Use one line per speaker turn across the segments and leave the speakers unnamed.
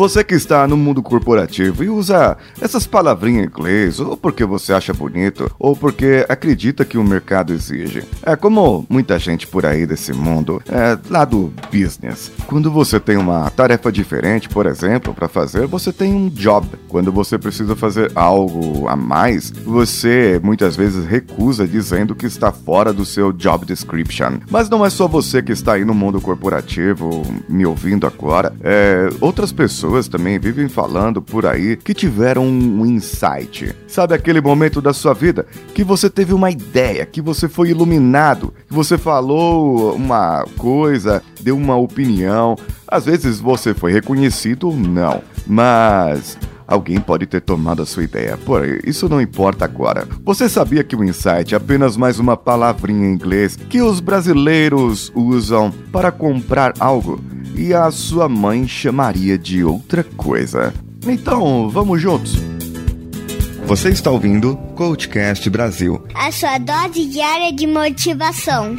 Você que está no mundo corporativo e usa essas palavrinhas em inglês, ou porque você acha bonito, ou porque acredita que o mercado exige. É como muita gente por aí desse mundo, é lá do business. Quando você tem uma tarefa diferente, por exemplo, para fazer, você tem um job. Quando você precisa fazer algo a mais, você muitas vezes recusa dizendo que está fora do seu job description. Mas não é só você que está aí no mundo corporativo me ouvindo agora. É, outras pessoas também vivem falando por aí que tiveram um insight. Sabe aquele momento da sua vida que você teve uma ideia, que você foi iluminado, que você falou uma coisa, deu uma opinião. Às vezes você foi reconhecido ou não, mas Alguém pode ter tomado a sua ideia, porém, isso não importa agora. Você sabia que o insight é apenas mais uma palavrinha em inglês que os brasileiros usam para comprar algo e a sua mãe chamaria de outra coisa? Então, vamos juntos. Você está ouvindo Coachcast Brasil
a sua dose diária de motivação.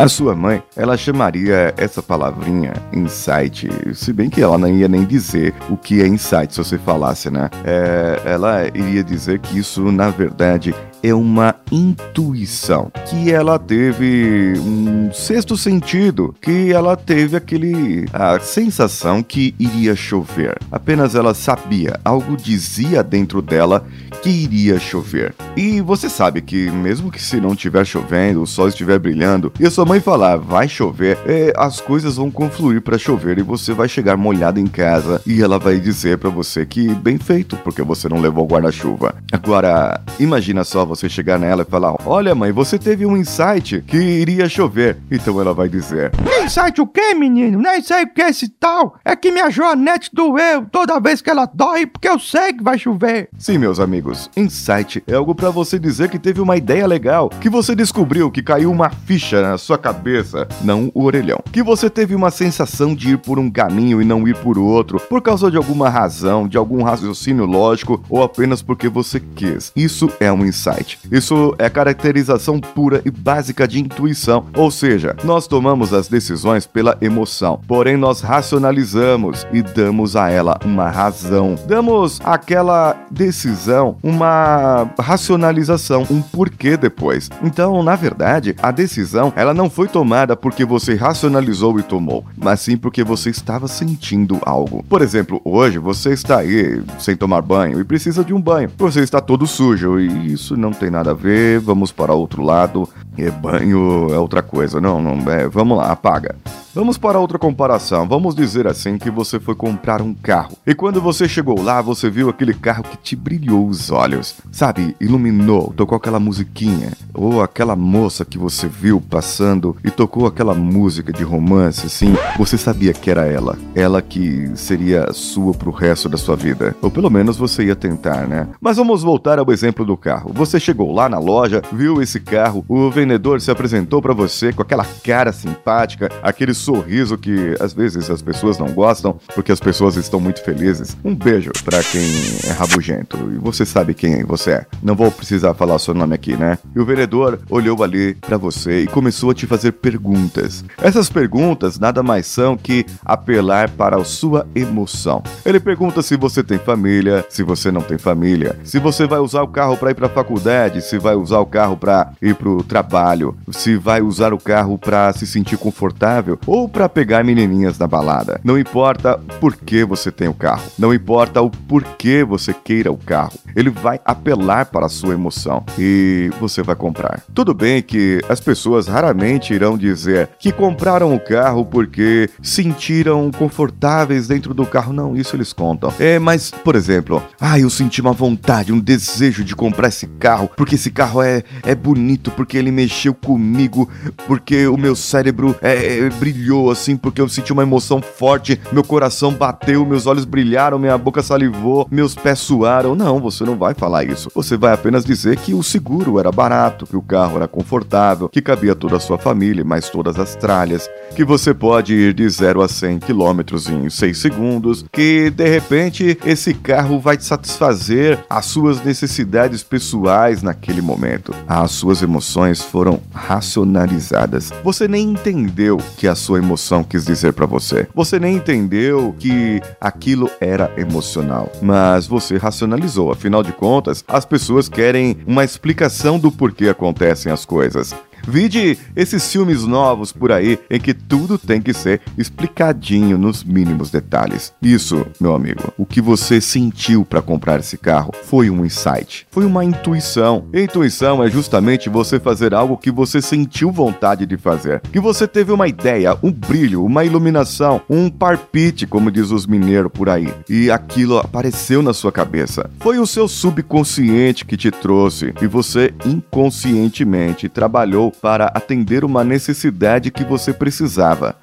A sua mãe, ela chamaria essa palavrinha insight, se bem que ela não ia nem dizer o que é insight se você falasse, né? É, ela iria dizer que isso, na verdade, é uma intuição, que ela teve um sexto sentido, que ela teve aquele a sensação que iria chover. Apenas ela sabia, algo dizia dentro dela que iria chover. E você sabe que mesmo que se não estiver chovendo, o sol estiver brilhando, e a sua mãe falar vai chover, é, as coisas vão confluir para chover e você vai chegar molhado em casa e ela vai dizer para você que bem feito, porque você não levou guarda-chuva. Agora, imagina só você chegar nela e falar: Olha, mãe, você teve um insight que iria chover. Então ela vai dizer:
Insight o quê, menino? Nem sei o que é esse tal. É que minha joanete doeu toda vez que ela dói, porque eu sei que vai chover.
Sim, meus amigos, insight é algo para você dizer que teve uma ideia legal, que você descobriu que caiu uma ficha na sua cabeça, não o orelhão. Que você teve uma sensação de ir por um caminho e não ir por outro, por causa de alguma razão, de algum raciocínio lógico ou apenas porque você quis. Isso é um insight. Isso é caracterização pura e básica de intuição, ou seja, nós tomamos as decisões pela emoção, porém nós racionalizamos e damos a ela uma razão. Damos àquela decisão uma racionalização, um porquê depois. Então, na verdade, a decisão ela não foi tomada porque você racionalizou e tomou, mas sim porque você estava sentindo algo. Por exemplo, hoje você está aí sem tomar banho e precisa de um banho. Você está todo sujo e isso não tem nada a ver. Vamos para outro lado. E banho é outra coisa. Não, não é. Vamos lá, apaga. Vamos para outra comparação. Vamos dizer assim que você foi comprar um carro. E quando você chegou lá, você viu aquele carro que te brilhou os olhos. Sabe, iluminou, tocou aquela musiquinha. Ou aquela moça que você viu passando e tocou aquela música de romance, assim. Você sabia que era ela. Ela que seria sua pro resto da sua vida. Ou pelo menos você ia tentar, né? Mas vamos voltar ao exemplo do carro. Você chegou lá na loja, viu esse carro, o vendedor se apresentou para você com aquela cara simpática, aquele sorriso que às vezes as pessoas não gostam porque as pessoas estão muito felizes. Um beijo para quem é rabugento e você sabe quem você é. Não vou precisar falar o seu nome aqui, né? E o vendedor olhou ali para você e começou a te fazer perguntas. Essas perguntas nada mais são que apelar para a sua emoção. Ele pergunta se você tem família, se você não tem família, se você vai usar o carro para ir para a faculdade, se vai usar o carro para ir para o trabalho, se vai usar o carro para se sentir confortável ou para pegar menininhas na balada. Não importa por que você tem o carro, não importa o porquê você queira o carro. Ele vai apelar para a sua emoção e você vai comprar. Tudo bem que as pessoas raramente irão dizer que compraram o carro porque sentiram confortáveis dentro do carro. Não, isso eles contam. É, mas, por exemplo, ah, eu senti uma vontade, um desejo de comprar esse carro porque esse carro é, é bonito, porque ele mexeu comigo, porque o meu cérebro é, é brilhou assim, porque eu senti uma emoção forte, meu coração bateu, meus olhos brilharam, minha boca salivou, meus pés suaram. Não, você não vai falar isso. Você vai apenas apenas dizer que o seguro era barato, que o carro era confortável, que cabia toda a sua família, mais todas as tralhas, que você pode ir de 0 a 100 km em 6 segundos, que de repente esse carro vai te satisfazer as suas necessidades pessoais naquele momento. As suas emoções foram racionalizadas. Você nem entendeu que a sua emoção quis dizer para você. Você nem entendeu que aquilo era emocional, mas você racionalizou. Afinal de contas, as pessoas querem uma explicação do porquê acontecem as coisas. Vide esses filmes novos por aí em que tudo tem que ser explicadinho nos mínimos detalhes. Isso, meu amigo, o que você sentiu para comprar esse carro foi um insight, foi uma intuição. Intuição é justamente você fazer algo que você sentiu vontade de fazer, que você teve uma ideia, um brilho, uma iluminação, um parpite, como diz os mineiros por aí, e aquilo apareceu na sua cabeça. Foi o seu subconsciente que te trouxe e você inconscientemente trabalhou para atender uma necessidade que você precisava.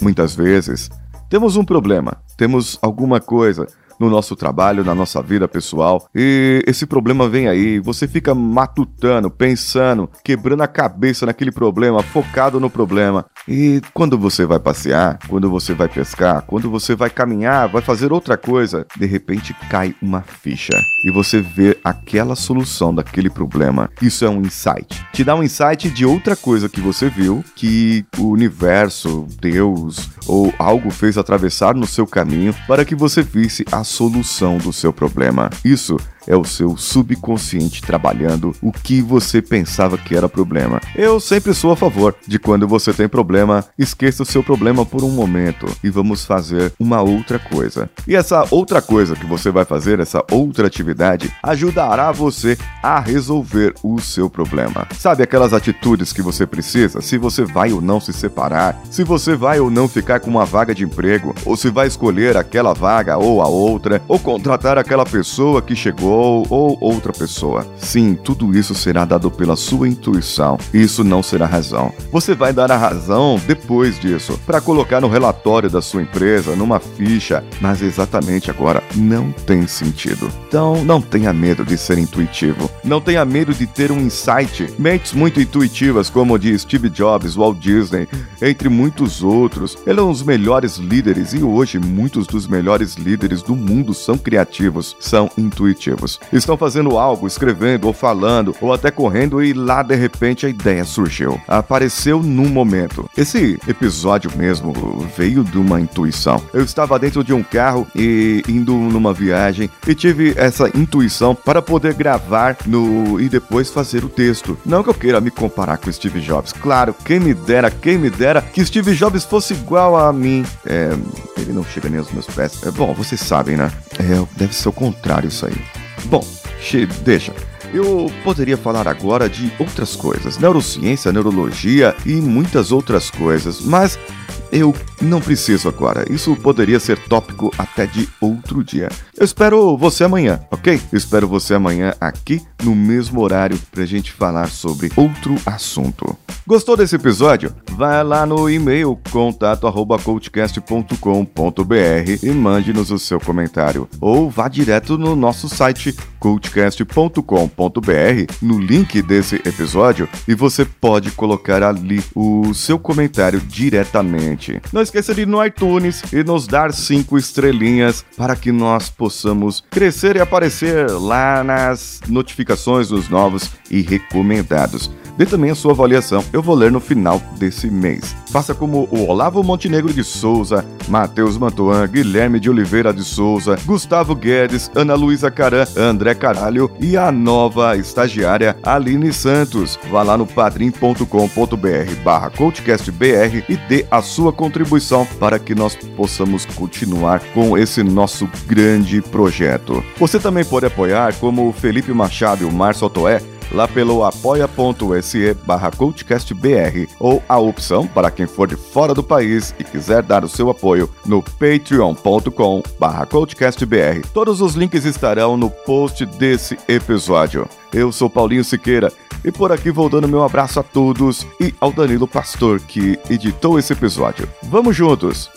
Muitas vezes, temos um problema, temos alguma coisa, no nosso trabalho, na nossa vida pessoal. E esse problema vem aí, você fica matutando, pensando, quebrando a cabeça naquele problema, focado no problema. E quando você vai passear, quando você vai pescar, quando você vai caminhar, vai fazer outra coisa, de repente cai uma ficha e você vê aquela solução daquele problema. Isso é um insight. Te dá um insight de outra coisa que você viu, que o universo, Deus ou algo fez atravessar no seu caminho para que você visse a solução do seu problema. Isso é o seu subconsciente trabalhando o que você pensava que era problema. Eu sempre sou a favor de quando você tem problema, esqueça o seu problema por um momento e vamos fazer uma outra coisa. E essa outra coisa que você vai fazer, essa outra atividade, ajudará você a resolver o seu problema. Sabe aquelas atitudes que você precisa? Se você vai ou não se separar, se você vai ou não ficar com uma vaga de emprego, ou se vai escolher aquela vaga ou a outra, ou contratar aquela pessoa que chegou ou outra pessoa. Sim, tudo isso será dado pela sua intuição. Isso não será razão. Você vai dar a razão depois disso, para colocar no relatório da sua empresa, numa ficha, mas exatamente agora não tem sentido. Então, não tenha medo de ser intuitivo. Não tenha medo de ter um insight. Mentes muito intuitivas, como de Steve Jobs, Walt Disney, entre muitos outros. Ele é um dos melhores líderes e hoje muitos dos melhores líderes do mundo são criativos, são intuitivos estão fazendo algo, escrevendo ou falando ou até correndo e lá de repente a ideia surgiu. Apareceu num momento. Esse episódio mesmo veio de uma intuição. Eu estava dentro de um carro e indo numa viagem e tive essa intuição para poder gravar no e depois fazer o texto. Não que eu queira me comparar com Steve Jobs. Claro, quem me dera, quem me dera que Steve Jobs fosse igual a mim. É, ele não chega nem aos meus pés. É bom, vocês sabem, né? É, deve ser o contrário isso aí. Bom, deixa. Eu poderia falar agora de outras coisas, neurociência, neurologia e muitas outras coisas, mas eu não preciso agora. Isso poderia ser tópico até de outro dia. Eu espero você amanhã, ok? Eu espero você amanhã aqui no mesmo horário pra gente falar sobre outro assunto. Gostou desse episódio? Vai lá no e-mail contato@coachcast.com.br e mande-nos o seu comentário ou vá direto no nosso site coachcast.com.br no link desse episódio e você pode colocar ali o seu comentário diretamente. Não esqueça de ir no iTunes e nos dar cinco estrelinhas para que nós possamos crescer e aparecer lá nas notificações dos novos e recomendados. Dê também a sua avaliação, eu vou ler no final desse mês. Faça como o Olavo Montenegro de Souza, Matheus Mantuan, Guilherme de Oliveira de Souza, Gustavo Guedes, Ana Luísa Caran, André Caralho e a nova estagiária Aline Santos. Vá lá no padrim.com.br barra coachcastbr e dê a sua contribuição para que nós possamos continuar com esse nosso grande projeto. Você também pode apoiar como Felipe Machado e o Márcio Otoé lá pelo apoia.se barra ou a opção para quem for de fora do país e quiser dar o seu apoio no patreon.com barra. Todos os links estarão no post desse episódio. Eu sou Paulinho Siqueira e por aqui vou dando meu abraço a todos e ao Danilo Pastor que editou esse episódio. Vamos juntos!